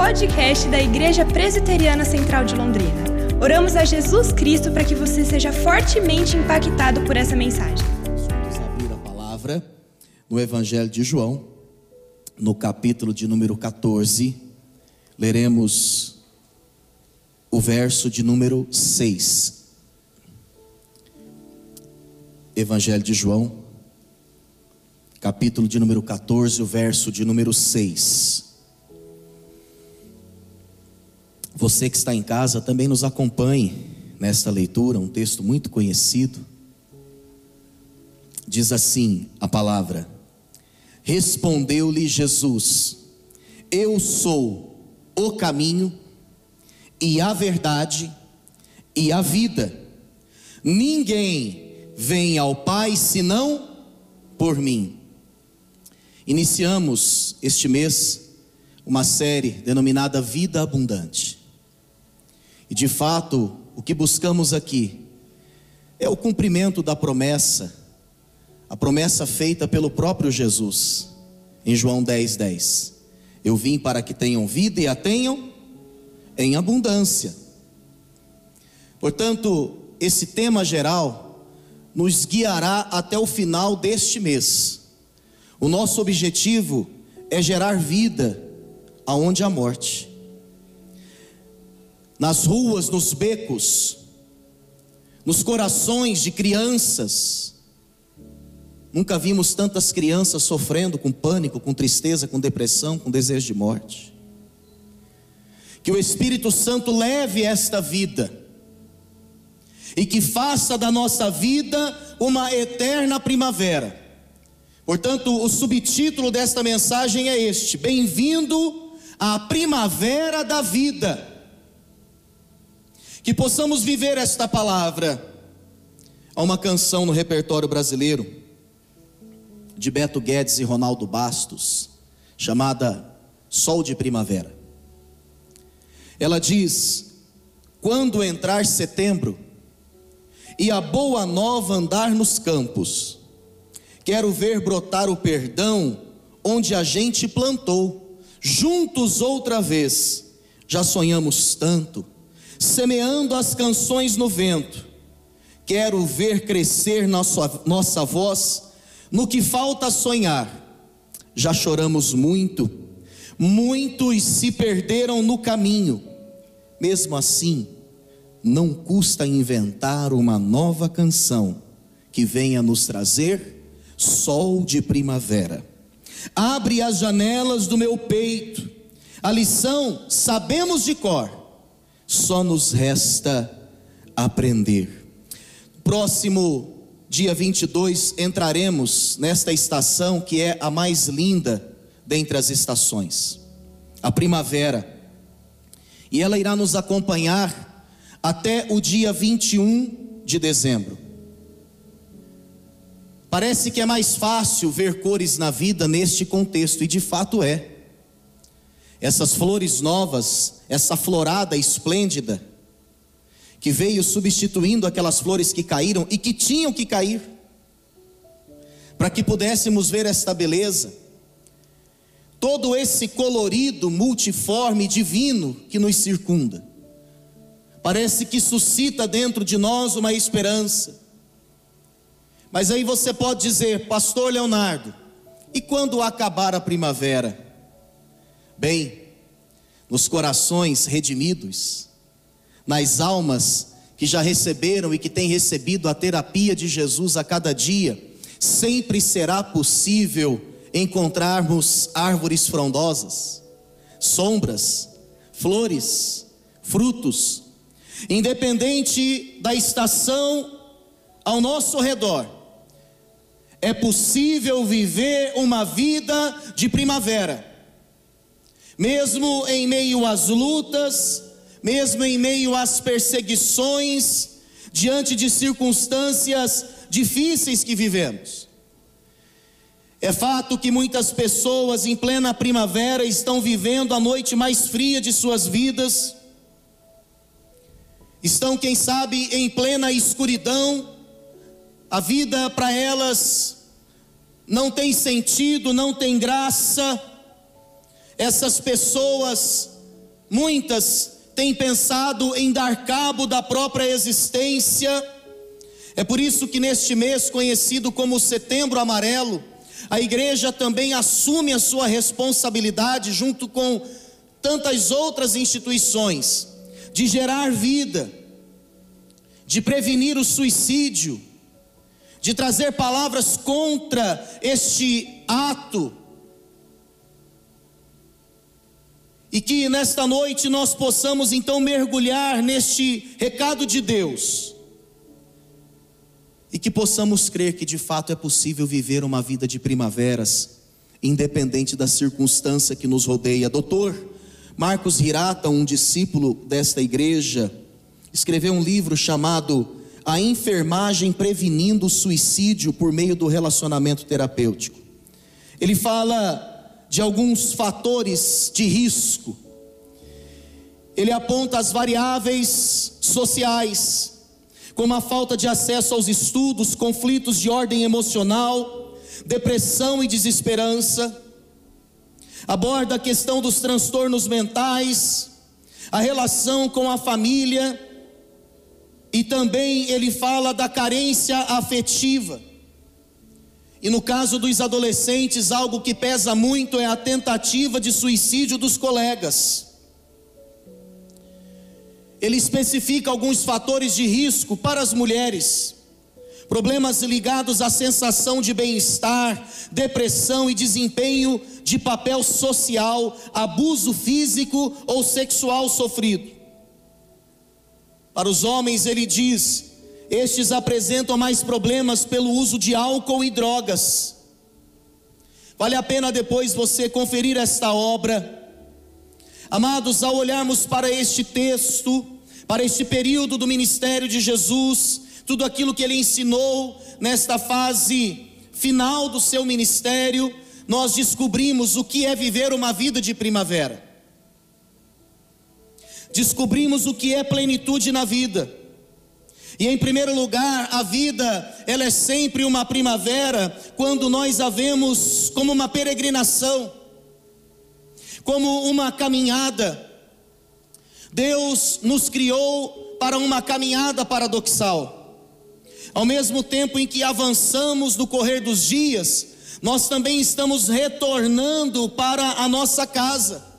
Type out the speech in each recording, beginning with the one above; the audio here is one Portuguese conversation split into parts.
podcast da Igreja Presbiteriana Central de Londrina. Oramos a Jesus Cristo para que você seja fortemente impactado por essa mensagem. Vamos abrir a palavra no Evangelho de João, no capítulo de número 14. Leremos o verso de número 6. Evangelho de João, capítulo de número 14, o verso de número 6. Você que está em casa também nos acompanhe nesta leitura, um texto muito conhecido. Diz assim a palavra: Respondeu-lhe Jesus: Eu sou o caminho e a verdade e a vida. Ninguém vem ao Pai senão por mim. Iniciamos este mês uma série denominada Vida Abundante. E de fato, o que buscamos aqui é o cumprimento da promessa, a promessa feita pelo próprio Jesus, em João 10, 10. Eu vim para que tenham vida e a tenham em abundância. Portanto, esse tema geral nos guiará até o final deste mês. O nosso objetivo é gerar vida aonde há morte nas ruas, nos becos, nos corações de crianças. Nunca vimos tantas crianças sofrendo com pânico, com tristeza, com depressão, com desejo de morte. Que o Espírito Santo leve esta vida e que faça da nossa vida uma eterna primavera. Portanto, o subtítulo desta mensagem é este: Bem-vindo à primavera da vida que possamos viver esta palavra. Há uma canção no repertório brasileiro de Beto Guedes e Ronaldo Bastos, chamada Sol de Primavera. Ela diz: Quando entrar setembro e a boa nova andar nos campos, quero ver brotar o perdão onde a gente plantou, juntos outra vez. Já sonhamos tanto semeando as canções no vento. Quero ver crescer nossa, nossa voz no que falta sonhar. Já choramos muito, muitos se perderam no caminho. Mesmo assim, não custa inventar uma nova canção que venha nos trazer sol de primavera. Abre as janelas do meu peito, a lição sabemos de cor só nos resta aprender. Próximo dia 22 entraremos nesta estação que é a mais linda dentre as estações, a primavera. E ela irá nos acompanhar até o dia 21 de dezembro. Parece que é mais fácil ver cores na vida neste contexto, e de fato é essas flores novas, essa florada esplêndida, que veio substituindo aquelas flores que caíram e que tinham que cair, para que pudéssemos ver esta beleza, todo esse colorido multiforme divino que nos circunda. Parece que suscita dentro de nós uma esperança. Mas aí você pode dizer, Pastor Leonardo, e quando acabar a primavera? Bem, nos corações redimidos, nas almas que já receberam e que têm recebido a terapia de Jesus a cada dia, sempre será possível encontrarmos árvores frondosas, sombras, flores, frutos, independente da estação ao nosso redor. É possível viver uma vida de primavera mesmo em meio às lutas, mesmo em meio às perseguições, diante de circunstâncias difíceis que vivemos. É fato que muitas pessoas em plena primavera estão vivendo a noite mais fria de suas vidas, estão, quem sabe, em plena escuridão, a vida para elas não tem sentido, não tem graça, essas pessoas muitas têm pensado em dar cabo da própria existência. É por isso que neste mês, conhecido como Setembro Amarelo, a igreja também assume a sua responsabilidade, junto com tantas outras instituições, de gerar vida, de prevenir o suicídio, de trazer palavras contra este ato. E que nesta noite nós possamos então mergulhar neste recado de Deus. E que possamos crer que de fato é possível viver uma vida de primaveras, independente da circunstância que nos rodeia. Doutor Marcos Hirata, um discípulo desta igreja, escreveu um livro chamado A Enfermagem Prevenindo o Suicídio por meio do relacionamento terapêutico. Ele fala de alguns fatores de risco. Ele aponta as variáveis sociais, como a falta de acesso aos estudos, conflitos de ordem emocional, depressão e desesperança. Aborda a questão dos transtornos mentais, a relação com a família, e também ele fala da carência afetiva. E no caso dos adolescentes, algo que pesa muito é a tentativa de suicídio dos colegas. Ele especifica alguns fatores de risco para as mulheres: problemas ligados à sensação de bem-estar, depressão e desempenho de papel social, abuso físico ou sexual sofrido. Para os homens, ele diz: estes apresentam mais problemas pelo uso de álcool e drogas. Vale a pena depois você conferir esta obra. Amados, ao olharmos para este texto, para este período do ministério de Jesus, tudo aquilo que ele ensinou nesta fase final do seu ministério, nós descobrimos o que é viver uma vida de primavera. Descobrimos o que é plenitude na vida. E em primeiro lugar, a vida, ela é sempre uma primavera quando nós a vemos como uma peregrinação, como uma caminhada. Deus nos criou para uma caminhada paradoxal. Ao mesmo tempo em que avançamos no correr dos dias, nós também estamos retornando para a nossa casa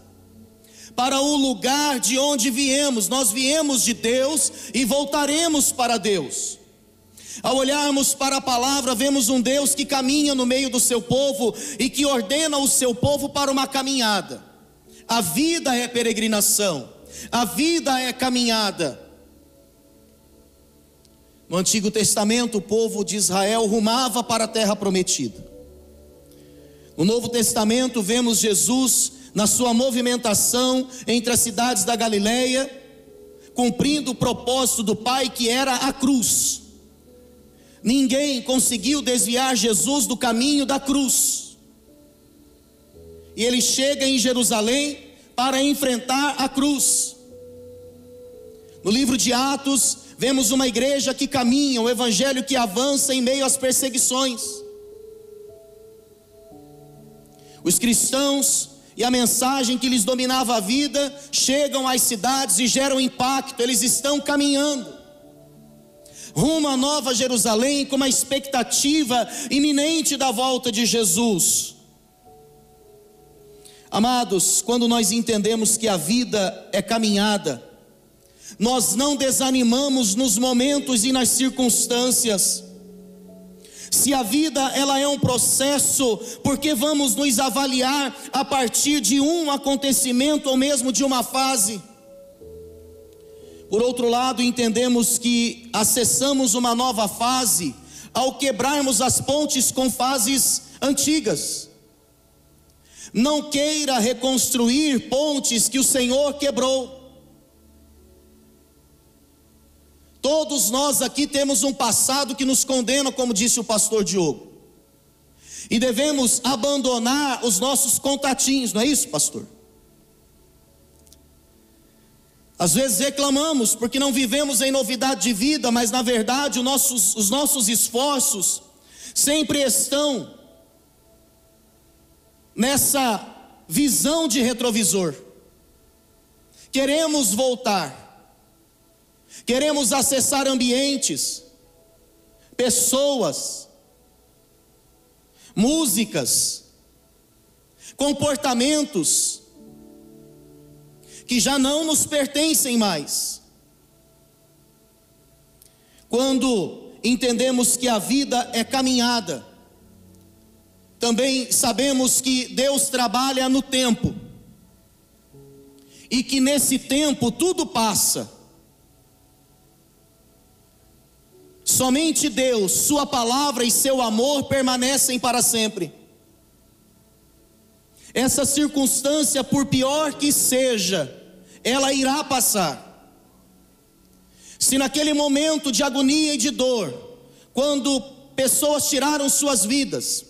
para o lugar de onde viemos. Nós viemos de Deus e voltaremos para Deus. Ao olharmos para a palavra, vemos um Deus que caminha no meio do seu povo e que ordena o seu povo para uma caminhada. A vida é peregrinação, a vida é caminhada. No Antigo Testamento, o povo de Israel rumava para a terra prometida. No Novo Testamento, vemos Jesus na sua movimentação entre as cidades da Galileia, cumprindo o propósito do Pai que era a cruz. Ninguém conseguiu desviar Jesus do caminho da cruz. E ele chega em Jerusalém para enfrentar a cruz. No livro de Atos, vemos uma igreja que caminha, um evangelho que avança em meio às perseguições. Os cristãos e a mensagem que lhes dominava a vida chegam às cidades e geram impacto, eles estão caminhando rumo à Nova Jerusalém com uma expectativa iminente da volta de Jesus. Amados, quando nós entendemos que a vida é caminhada, nós não desanimamos nos momentos e nas circunstâncias, se a vida ela é um processo, porque vamos nos avaliar a partir de um acontecimento ou mesmo de uma fase. Por outro lado, entendemos que acessamos uma nova fase ao quebrarmos as pontes com fases antigas. Não queira reconstruir pontes que o Senhor quebrou. Todos nós aqui temos um passado que nos condena, como disse o pastor Diogo. E devemos abandonar os nossos contatinhos, não é isso, pastor? Às vezes reclamamos porque não vivemos em novidade de vida, mas na verdade nossos, os nossos esforços sempre estão nessa visão de retrovisor Queremos voltar. Queremos acessar ambientes, pessoas, músicas, comportamentos que já não nos pertencem mais. Quando entendemos que a vida é caminhada, também sabemos que Deus trabalha no tempo e que nesse tempo tudo passa. Somente Deus, Sua palavra e seu amor permanecem para sempre. Essa circunstância, por pior que seja, ela irá passar. Se naquele momento de agonia e de dor, quando pessoas tiraram suas vidas,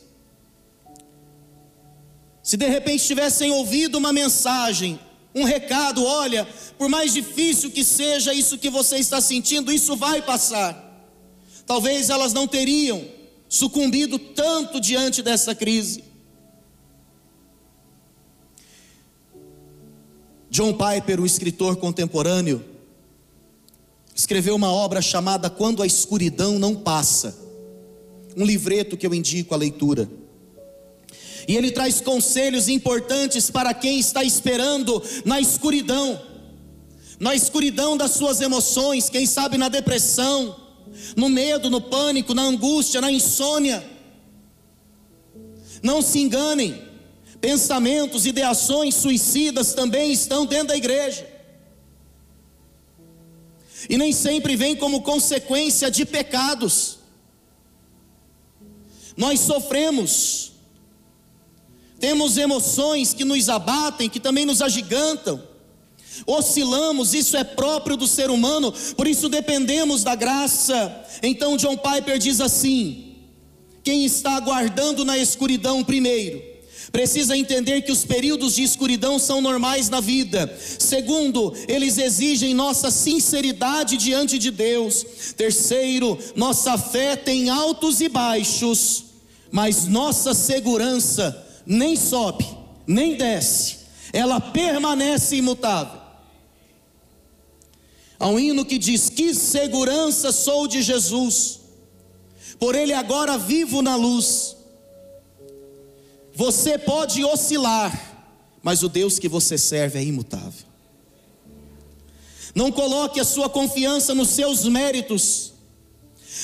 se de repente tivessem ouvido uma mensagem, um recado, olha, por mais difícil que seja isso que você está sentindo, isso vai passar. Talvez elas não teriam sucumbido tanto diante dessa crise. John Piper, o escritor contemporâneo, escreveu uma obra chamada Quando a Escuridão Não Passa, um livreto que eu indico a leitura. E ele traz conselhos importantes para quem está esperando na escuridão, na escuridão das suas emoções, quem sabe na depressão, no medo, no pânico, na angústia, na insônia. Não se enganem, pensamentos, ideações suicidas também estão dentro da igreja. E nem sempre vem como consequência de pecados. Nós sofremos temos emoções que nos abatem, que também nos agigantam. Oscilamos, isso é próprio do ser humano, por isso dependemos da graça. Então John Piper diz assim: quem está aguardando na escuridão primeiro, precisa entender que os períodos de escuridão são normais na vida. Segundo, eles exigem nossa sinceridade diante de Deus. Terceiro, nossa fé tem altos e baixos, mas nossa segurança nem sobe, nem desce, ela permanece imutável. Há um hino que diz: Que segurança sou de Jesus, por Ele agora vivo na luz. Você pode oscilar, mas o Deus que você serve é imutável. Não coloque a sua confiança nos seus méritos,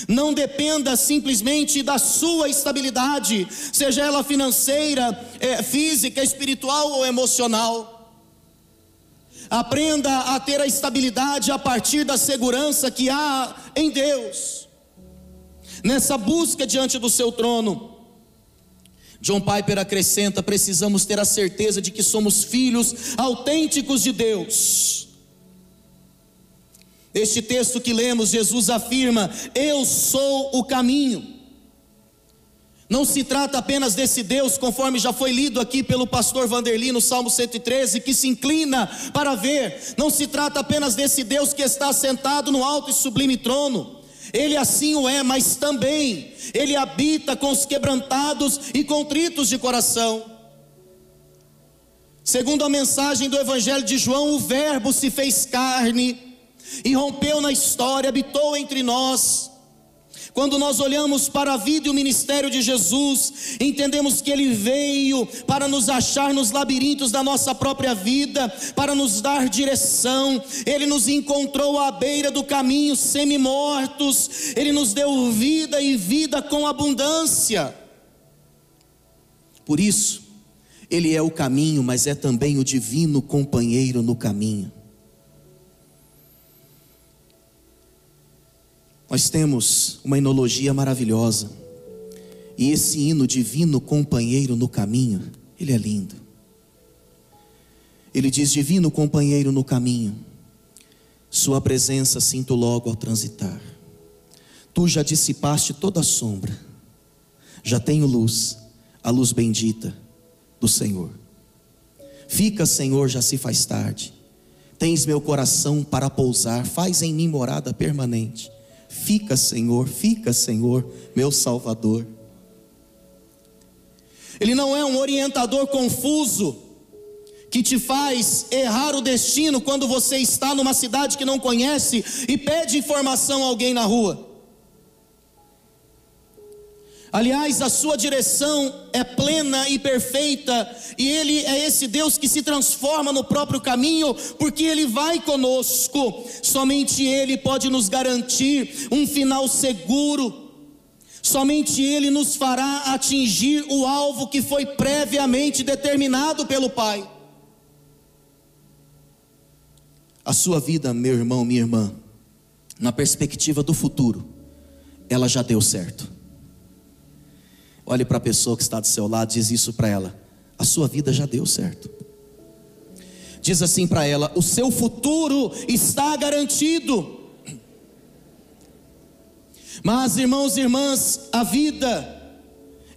não dependa simplesmente da sua estabilidade, seja ela financeira, é, física, espiritual ou emocional. Aprenda a ter a estabilidade a partir da segurança que há em Deus, nessa busca diante do seu trono. John Piper acrescenta: precisamos ter a certeza de que somos filhos autênticos de Deus este texto que lemos, Jesus afirma: Eu sou o caminho. Não se trata apenas desse Deus, conforme já foi lido aqui pelo pastor Vanderli no Salmo 113, que se inclina para ver. Não se trata apenas desse Deus que está sentado no alto e sublime trono. Ele assim o é, mas também ele habita com os quebrantados e contritos de coração. Segundo a mensagem do Evangelho de João, o Verbo se fez carne e rompeu na história, habitou entre nós. Quando nós olhamos para a vida e o ministério de Jesus, entendemos que Ele veio para nos achar nos labirintos da nossa própria vida, para nos dar direção. Ele nos encontrou à beira do caminho, semi-mortos. Ele nos deu vida e vida com abundância. Por isso, Ele é o caminho, mas é também o divino companheiro no caminho. Nós temos uma enologia maravilhosa. E esse hino divino companheiro no caminho, ele é lindo. Ele diz: Divino companheiro no caminho, Sua presença sinto logo ao transitar. Tu já dissipaste toda a sombra, já tenho luz, a luz bendita do Senhor. Fica, Senhor, já se faz tarde. Tens meu coração para pousar, faz em mim morada permanente. Fica, Senhor, fica, Senhor, meu Salvador. Ele não é um orientador confuso, que te faz errar o destino quando você está numa cidade que não conhece e pede informação a alguém na rua. Aliás, a sua direção é plena e perfeita, e Ele é esse Deus que se transforma no próprio caminho, porque Ele vai conosco. Somente Ele pode nos garantir um final seguro, somente Ele nos fará atingir o alvo que foi previamente determinado pelo Pai. A sua vida, meu irmão, minha irmã, na perspectiva do futuro, ela já deu certo. Olhe para a pessoa que está do seu lado, diz isso para ela: a sua vida já deu certo. Diz assim para ela: o seu futuro está garantido. Mas, irmãos e irmãs, a vida,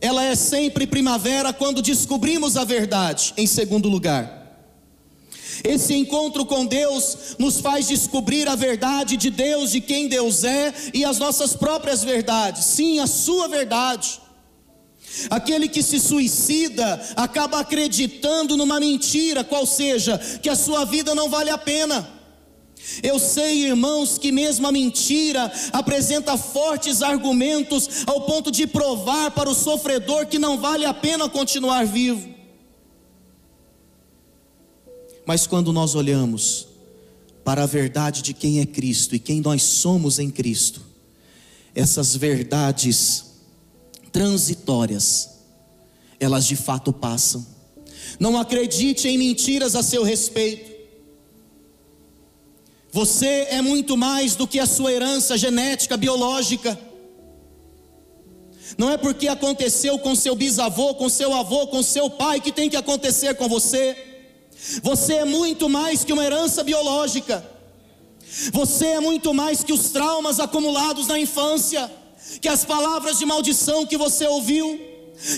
ela é sempre primavera quando descobrimos a verdade, em segundo lugar. Esse encontro com Deus nos faz descobrir a verdade de Deus, de quem Deus é e as nossas próprias verdades. Sim, a sua verdade. Aquele que se suicida acaba acreditando numa mentira, qual seja, que a sua vida não vale a pena. Eu sei, irmãos, que mesmo a mentira apresenta fortes argumentos ao ponto de provar para o sofredor que não vale a pena continuar vivo. Mas quando nós olhamos para a verdade de quem é Cristo e quem nós somos em Cristo, essas verdades transitórias, elas de fato passam. Não acredite em mentiras a seu respeito. Você é muito mais do que a sua herança genética, biológica. Não é porque aconteceu com seu bisavô, com seu avô, com seu pai que tem que acontecer com você. Você é muito mais que uma herança biológica. Você é muito mais que os traumas acumulados na infância que as palavras de maldição que você ouviu,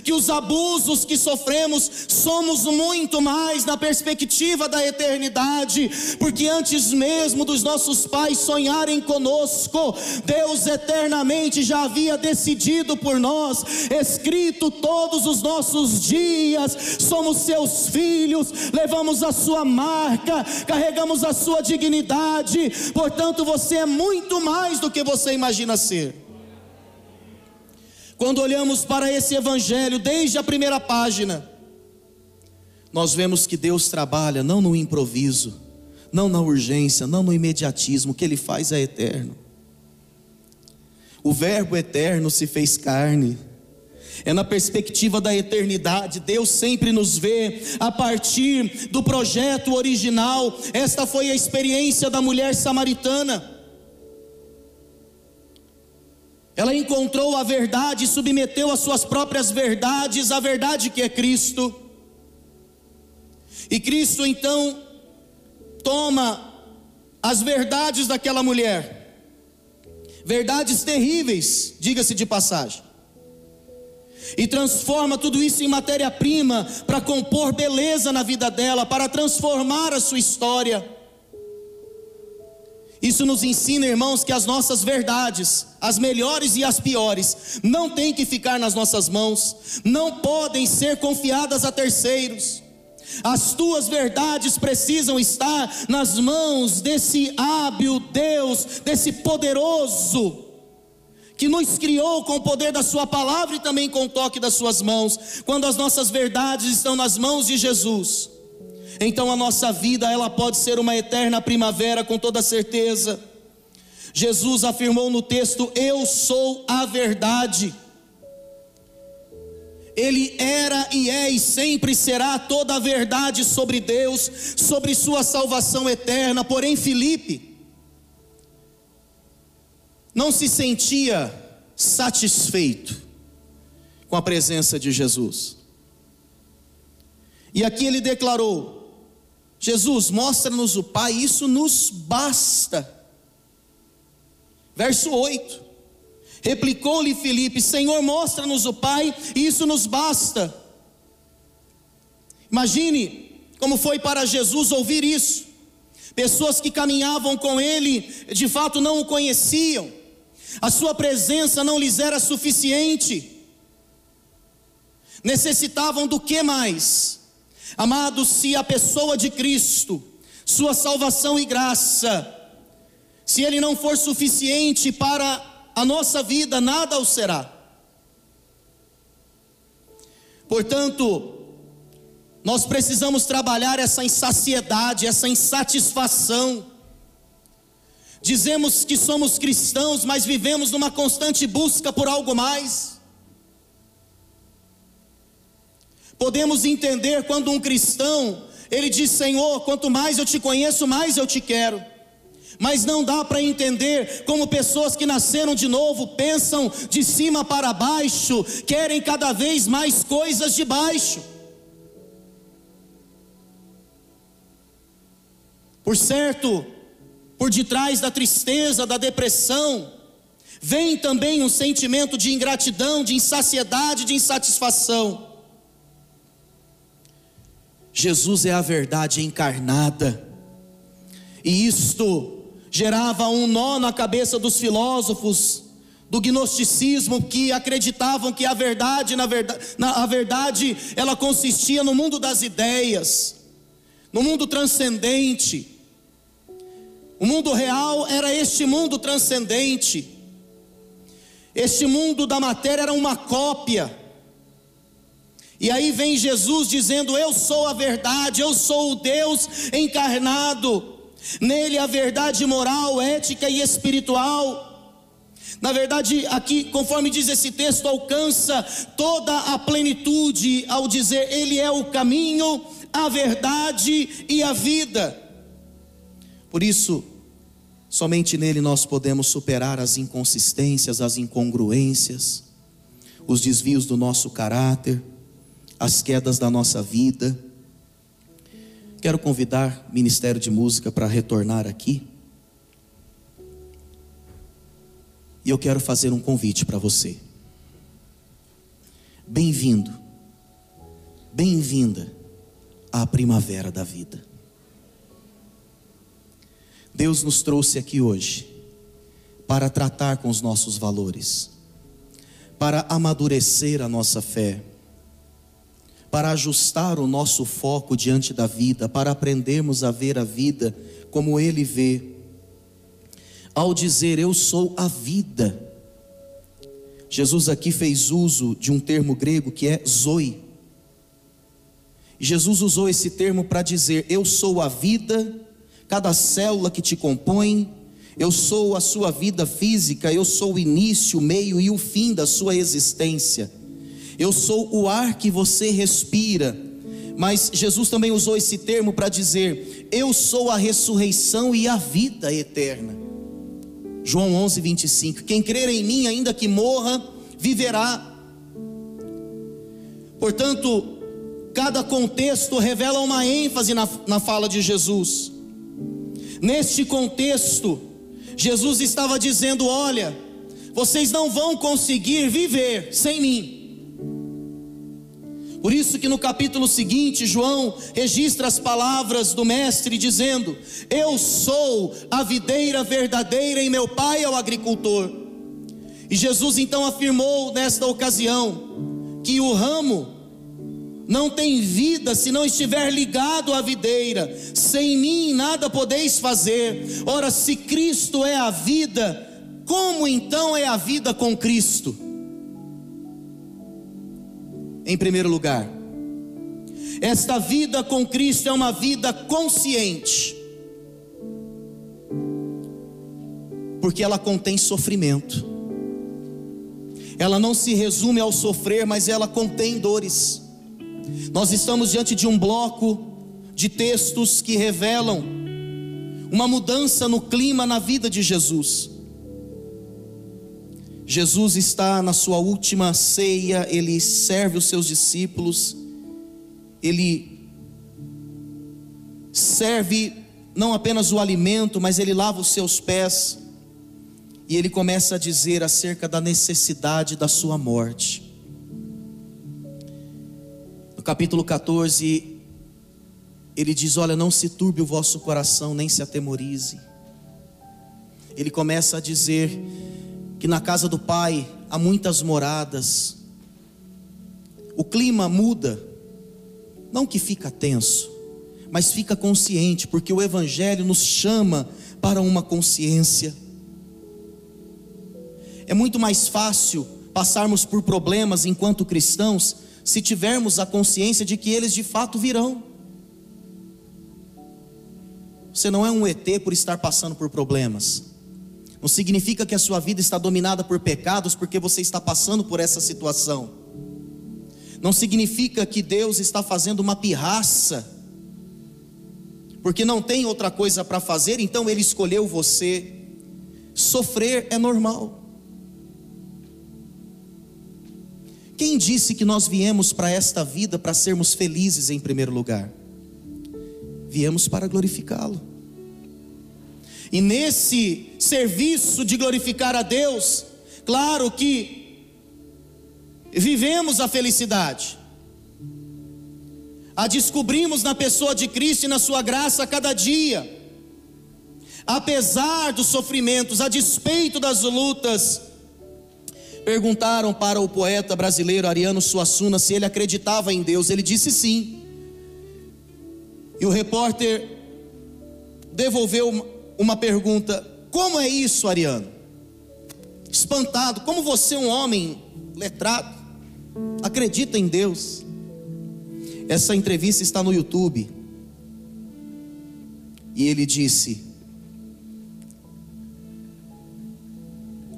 que os abusos que sofremos, somos muito mais na perspectiva da eternidade, porque antes mesmo dos nossos pais sonharem conosco, Deus eternamente já havia decidido por nós, escrito todos os nossos dias, somos seus filhos, levamos a sua marca, carregamos a sua dignidade, portanto você é muito mais do que você imagina ser. Quando olhamos para esse evangelho, desde a primeira página, nós vemos que Deus trabalha não no improviso, não na urgência, não no imediatismo, o que Ele faz é eterno. O Verbo eterno se fez carne, é na perspectiva da eternidade, Deus sempre nos vê a partir do projeto original. Esta foi a experiência da mulher samaritana. Ela encontrou a verdade, submeteu as suas próprias verdades à verdade que é Cristo. E Cristo então toma as verdades daquela mulher, verdades terríveis, diga-se de passagem, e transforma tudo isso em matéria-prima para compor beleza na vida dela, para transformar a sua história. Isso nos ensina, irmãos, que as nossas verdades, as melhores e as piores, não têm que ficar nas nossas mãos, não podem ser confiadas a terceiros. As tuas verdades precisam estar nas mãos desse hábil Deus, desse poderoso, que nos criou com o poder da Sua palavra e também com o toque das Suas mãos. Quando as nossas verdades estão nas mãos de Jesus, então a nossa vida ela pode ser uma eterna primavera com toda certeza. Jesus afirmou no texto: Eu sou a verdade. Ele era e é e sempre será toda a verdade sobre Deus, sobre sua salvação eterna. Porém, Filipe não se sentia satisfeito com a presença de Jesus. E aqui ele declarou: Jesus, mostra-nos o Pai, isso nos basta. Verso 8: Replicou-lhe Filipe: Senhor, mostra-nos o Pai, isso nos basta. Imagine como foi para Jesus ouvir isso. Pessoas que caminhavam com ele, de fato não o conheciam, a sua presença não lhes era suficiente, necessitavam do que mais? Amados, se a pessoa de Cristo, sua salvação e graça, se ele não for suficiente para a nossa vida, nada o será. Portanto, nós precisamos trabalhar essa insaciedade, essa insatisfação. Dizemos que somos cristãos, mas vivemos numa constante busca por algo mais. Podemos entender quando um cristão, ele diz: Senhor, quanto mais eu te conheço, mais eu te quero. Mas não dá para entender como pessoas que nasceram de novo pensam de cima para baixo, querem cada vez mais coisas de baixo. Por certo, por detrás da tristeza, da depressão, vem também um sentimento de ingratidão, de insaciedade, de insatisfação. Jesus é a verdade encarnada, e isto gerava um nó na cabeça dos filósofos do gnosticismo que acreditavam que a verdade, na verdade, na, a verdade, ela consistia no mundo das ideias, no mundo transcendente. O mundo real era este mundo transcendente. Este mundo da matéria era uma cópia. E aí vem Jesus dizendo: Eu sou a verdade, eu sou o Deus encarnado. Nele a verdade moral, ética e espiritual. Na verdade, aqui, conforme diz esse texto, alcança toda a plenitude ao dizer: Ele é o caminho, a verdade e a vida. Por isso, somente nele nós podemos superar as inconsistências, as incongruências, os desvios do nosso caráter, as quedas da nossa vida Quero convidar o Ministério de Música para retornar aqui. E eu quero fazer um convite para você. Bem-vindo, bem-vinda à primavera da vida. Deus nos trouxe aqui hoje para tratar com os nossos valores, para amadurecer a nossa fé para ajustar o nosso foco diante da vida, para aprendermos a ver a vida como Ele vê. Ao dizer eu sou a vida, Jesus aqui fez uso de um termo grego que é zoe. Jesus usou esse termo para dizer: Eu sou a vida, cada célula que te compõe, eu sou a sua vida física, eu sou o início, o meio e o fim da sua existência. Eu sou o ar que você respira. Mas Jesus também usou esse termo para dizer: Eu sou a ressurreição e a vida eterna. João 11, 25. Quem crer em mim, ainda que morra, viverá. Portanto, cada contexto revela uma ênfase na, na fala de Jesus. Neste contexto, Jesus estava dizendo: Olha, vocês não vão conseguir viver sem mim. Por isso que no capítulo seguinte, João registra as palavras do mestre dizendo: Eu sou a videira verdadeira e meu pai é o agricultor. E Jesus então afirmou nesta ocasião que o ramo não tem vida se não estiver ligado à videira. Sem mim nada podeis fazer. Ora, se Cristo é a vida, como então é a vida com Cristo? Em primeiro lugar. Esta vida com Cristo é uma vida consciente, porque ela contém sofrimento. Ela não se resume ao sofrer, mas ela contém dores. Nós estamos diante de um bloco de textos que revelam uma mudança no clima na vida de Jesus. Jesus está na sua última ceia, ele serve os seus discípulos, ele serve não apenas o alimento, mas ele lava os seus pés, e ele começa a dizer acerca da necessidade da sua morte. No capítulo 14, ele diz: Olha, não se turbe o vosso coração, nem se atemorize. Ele começa a dizer que na casa do Pai há muitas moradas. O clima muda. não que fica tenso, mas fica consciente, porque o Evangelho nos chama para uma consciência. É muito mais fácil passarmos por problemas enquanto cristãos se tivermos a consciência de que eles de fato virão. Você não é um ET por estar passando por problemas. Não significa que a sua vida está dominada por pecados porque você está passando por essa situação. Não significa que Deus está fazendo uma pirraça porque não tem outra coisa para fazer, então Ele escolheu você. Sofrer é normal. Quem disse que nós viemos para esta vida para sermos felizes em primeiro lugar? Viemos para glorificá-lo. E nesse serviço de glorificar a Deus, claro que vivemos a felicidade. A descobrimos na pessoa de Cristo e na sua graça a cada dia. Apesar dos sofrimentos, a despeito das lutas, perguntaram para o poeta brasileiro Ariano Suassuna se ele acreditava em Deus. Ele disse sim. E o repórter devolveu uma pergunta: Como é isso, Ariano? Espantado, como você, um homem letrado, acredita em Deus? Essa entrevista está no YouTube. E ele disse: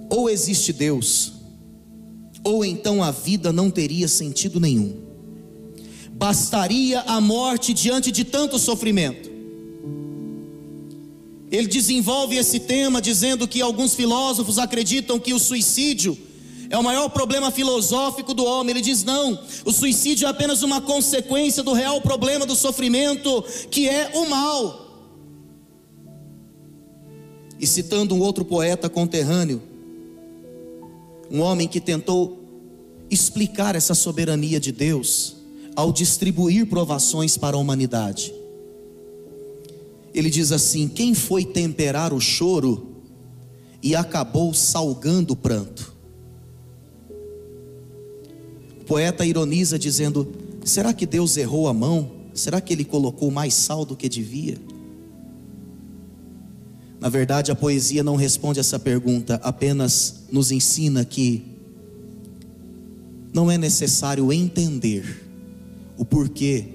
Ou existe Deus, ou então a vida não teria sentido nenhum. Bastaria a morte diante de tanto sofrimento. Ele desenvolve esse tema dizendo que alguns filósofos acreditam que o suicídio é o maior problema filosófico do homem. Ele diz: não, o suicídio é apenas uma consequência do real problema do sofrimento, que é o mal. E citando um outro poeta conterrâneo, um homem que tentou explicar essa soberania de Deus ao distribuir provações para a humanidade. Ele diz assim: quem foi temperar o choro e acabou salgando o pranto? O poeta ironiza dizendo: será que Deus errou a mão? Será que ele colocou mais sal do que devia? Na verdade, a poesia não responde essa pergunta, apenas nos ensina que não é necessário entender o porquê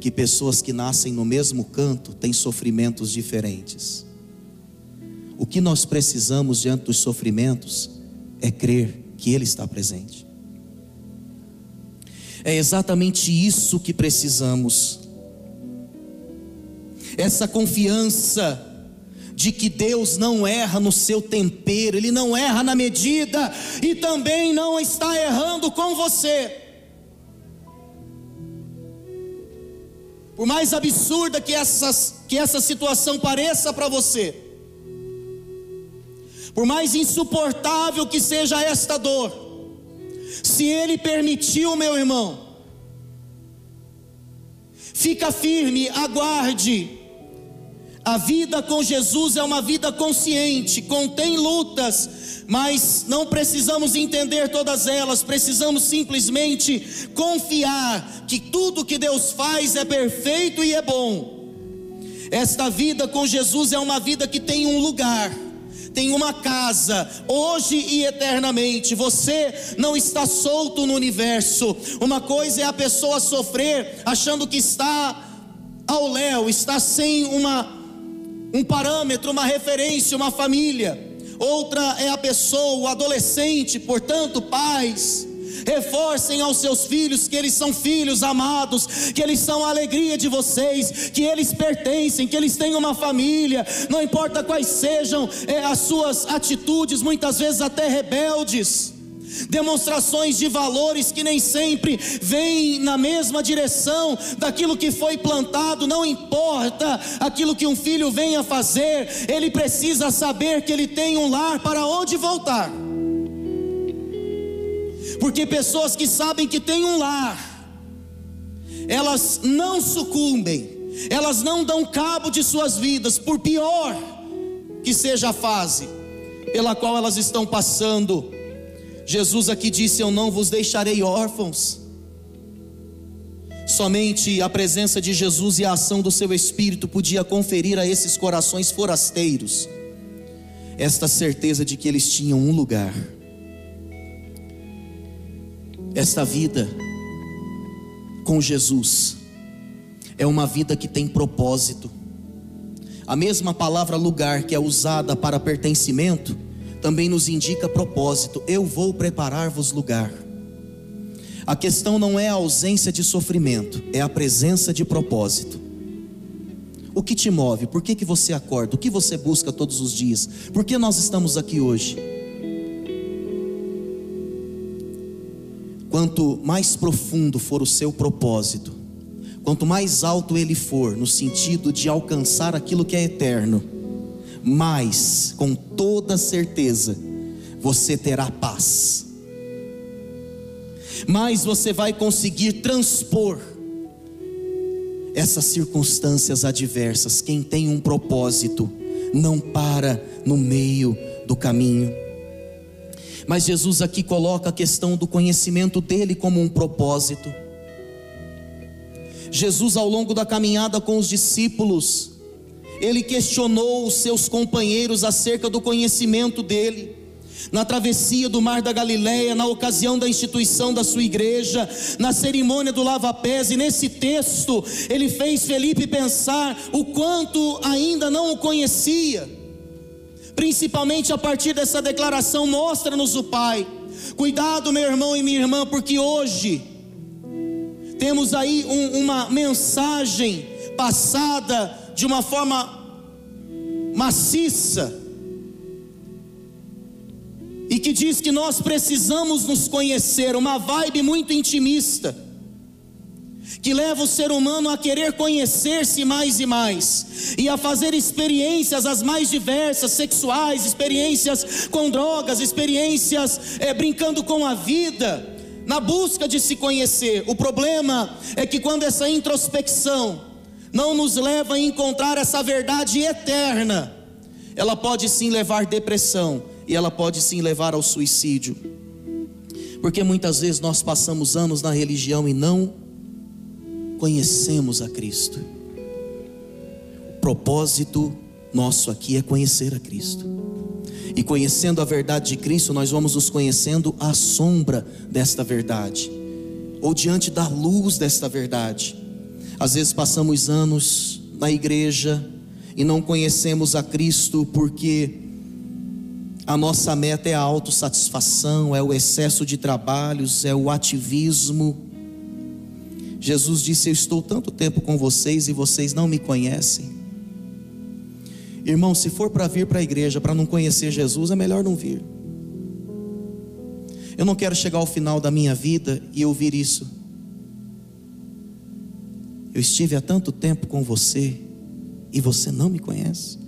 que pessoas que nascem no mesmo canto têm sofrimentos diferentes. O que nós precisamos diante dos sofrimentos é crer que Ele está presente. É exatamente isso que precisamos. Essa confiança de que Deus não erra no seu tempero, Ele não erra na medida e também não está errando com você. Por mais absurda que, essas, que essa situação pareça para você, por mais insuportável que seja esta dor, se Ele permitiu, meu irmão, fica firme, aguarde. A vida com Jesus é uma vida consciente, contém lutas, mas não precisamos entender todas elas, precisamos simplesmente confiar que tudo que Deus faz é perfeito e é bom. Esta vida com Jesus é uma vida que tem um lugar tem uma casa, hoje e eternamente. Você não está solto no universo. Uma coisa é a pessoa sofrer achando que está ao léu, está sem uma um parâmetro, uma referência, uma família. Outra é a pessoa, o adolescente, portanto, pais. Reforcem aos seus filhos que eles são filhos amados, que eles são a alegria de vocês, que eles pertencem, que eles têm uma família, não importa quais sejam é, as suas atitudes, muitas vezes até rebeldes demonstrações de valores que nem sempre vêm na mesma direção daquilo que foi plantado, não importa aquilo que um filho venha fazer, ele precisa saber que ele tem um lar para onde voltar porque pessoas que sabem que têm um lar, elas não sucumbem, elas não dão cabo de suas vidas, por pior que seja a fase pela qual elas estão passando. Jesus aqui disse: Eu não vos deixarei órfãos. Somente a presença de Jesus e a ação do seu Espírito podia conferir a esses corações forasteiros esta certeza de que eles tinham um lugar. Esta vida com Jesus é uma vida que tem propósito. A mesma palavra lugar que é usada para pertencimento também nos indica propósito. Eu vou preparar-vos lugar. A questão não é a ausência de sofrimento, é a presença de propósito. O que te move? Por que, que você acorda? O que você busca todos os dias? Por que nós estamos aqui hoje? Quanto mais profundo for o seu propósito, quanto mais alto ele for, no sentido de alcançar aquilo que é eterno, mais, com toda certeza, você terá paz, mais você vai conseguir transpor essas circunstâncias adversas. Quem tem um propósito não para no meio do caminho. Mas Jesus aqui coloca a questão do conhecimento dele como um propósito. Jesus, ao longo da caminhada com os discípulos, ele questionou os seus companheiros acerca do conhecimento dele na travessia do mar da Galileia, na ocasião da instituição da sua igreja, na cerimônia do lava-pés, e nesse texto ele fez Felipe pensar o quanto ainda não o conhecia. Principalmente a partir dessa declaração, mostra-nos o Pai. Cuidado, meu irmão e minha irmã, porque hoje temos aí um, uma mensagem passada de uma forma maciça e que diz que nós precisamos nos conhecer, uma vibe muito intimista, que leva o ser humano a querer conhecer-se mais e mais, e a fazer experiências as mais diversas, sexuais, experiências com drogas, experiências é, brincando com a vida, na busca de se conhecer. O problema é que quando essa introspecção não nos leva a encontrar essa verdade eterna, ela pode sim levar depressão, e ela pode sim levar ao suicídio. Porque muitas vezes nós passamos anos na religião e não conhecemos a Cristo. O propósito nosso aqui é conhecer a Cristo. E conhecendo a verdade de Cristo, nós vamos nos conhecendo à sombra desta verdade, ou diante da luz desta verdade. Às vezes passamos anos na igreja e não conhecemos a Cristo porque a nossa meta é a autossatisfação, é o excesso de trabalhos, é o ativismo. Jesus disse: Eu estou tanto tempo com vocês e vocês não me conhecem. Irmão, se for para vir para a igreja para não conhecer Jesus, é melhor não vir. Eu não quero chegar ao final da minha vida e ouvir isso. Eu estive há tanto tempo com você e você não me conhece.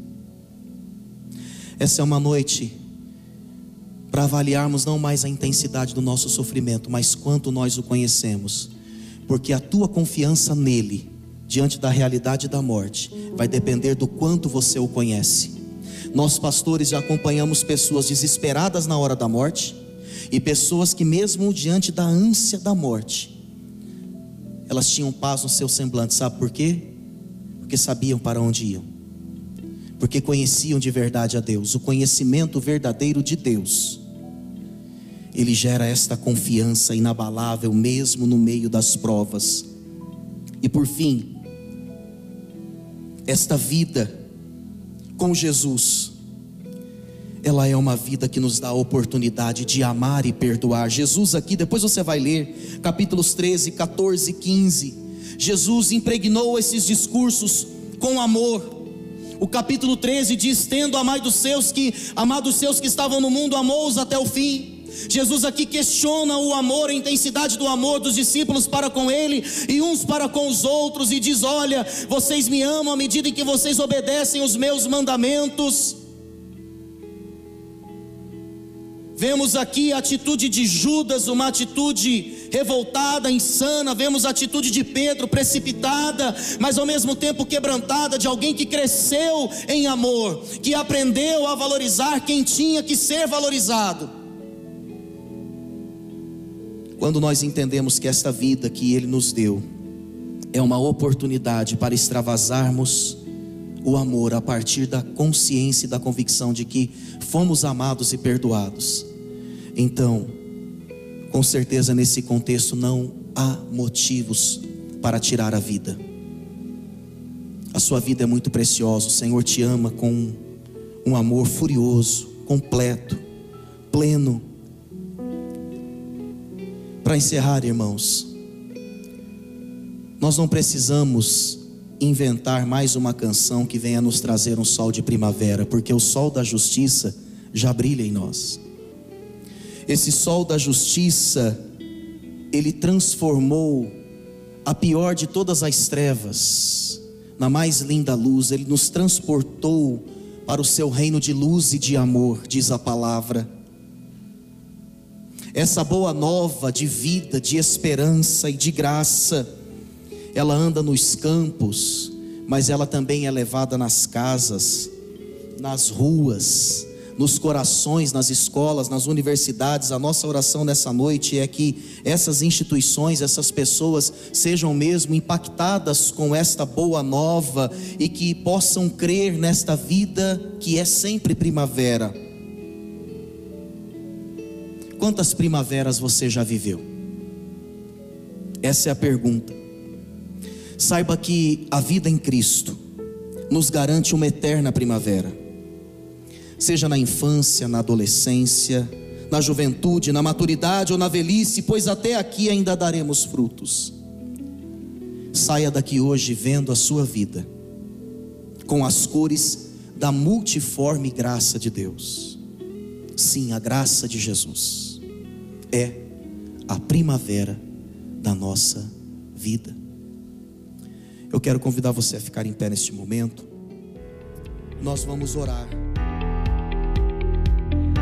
Essa é uma noite para avaliarmos não mais a intensidade do nosso sofrimento, mas quanto nós o conhecemos, porque a tua confiança nele, diante da realidade da morte, vai depender do quanto você o conhece. Nós, pastores, já acompanhamos pessoas desesperadas na hora da morte e pessoas que, mesmo diante da ânsia da morte, elas tinham paz no seu semblante, sabe por quê? Porque sabiam para onde iam, porque conheciam de verdade a Deus, o conhecimento verdadeiro de Deus ele gera esta confiança inabalável, mesmo no meio das provas. E por fim, esta vida com Jesus, ela é uma vida que nos dá a oportunidade de amar e perdoar. Jesus, aqui, depois você vai ler, capítulos 13, 14 e 15. Jesus impregnou esses discursos com amor. O capítulo 13 diz: Tendo amado os seus que, amado os seus que estavam no mundo, amou-os até o fim. Jesus aqui questiona o amor, a intensidade do amor dos discípulos para com Ele e uns para com os outros, e diz: Olha, vocês me amam à medida em que vocês obedecem os meus mandamentos. Vemos aqui a atitude de Judas, uma atitude revoltada, insana. Vemos a atitude de Pedro, precipitada, mas ao mesmo tempo quebrantada, de alguém que cresceu em amor, que aprendeu a valorizar quem tinha que ser valorizado. Quando nós entendemos que esta vida que Ele nos deu é uma oportunidade para extravasarmos o amor a partir da consciência e da convicção de que fomos amados e perdoados. Então, com certeza nesse contexto não há motivos para tirar a vida. A sua vida é muito preciosa, o Senhor te ama com um amor furioso, completo, pleno. Para encerrar, irmãos, nós não precisamos inventar mais uma canção que venha nos trazer um sol de primavera, porque o sol da justiça já brilha em nós. Esse sol da justiça, ele transformou a pior de todas as trevas na mais linda luz, ele nos transportou para o seu reino de luz e de amor, diz a palavra. Essa boa nova de vida, de esperança e de graça, ela anda nos campos, mas ela também é levada nas casas, nas ruas, nos corações, nas escolas, nas universidades. A nossa oração nessa noite é que essas instituições, essas pessoas sejam mesmo impactadas com esta boa nova e que possam crer nesta vida que é sempre primavera. Quantas primaveras você já viveu? Essa é a pergunta. Saiba que a vida em Cristo nos garante uma eterna primavera. Seja na infância, na adolescência, na juventude, na maturidade ou na velhice, pois até aqui ainda daremos frutos. Saia daqui hoje vendo a sua vida com as cores da multiforme graça de Deus. Sim, a graça de Jesus é a primavera da nossa vida. Eu quero convidar você a ficar em pé neste momento. Nós vamos orar.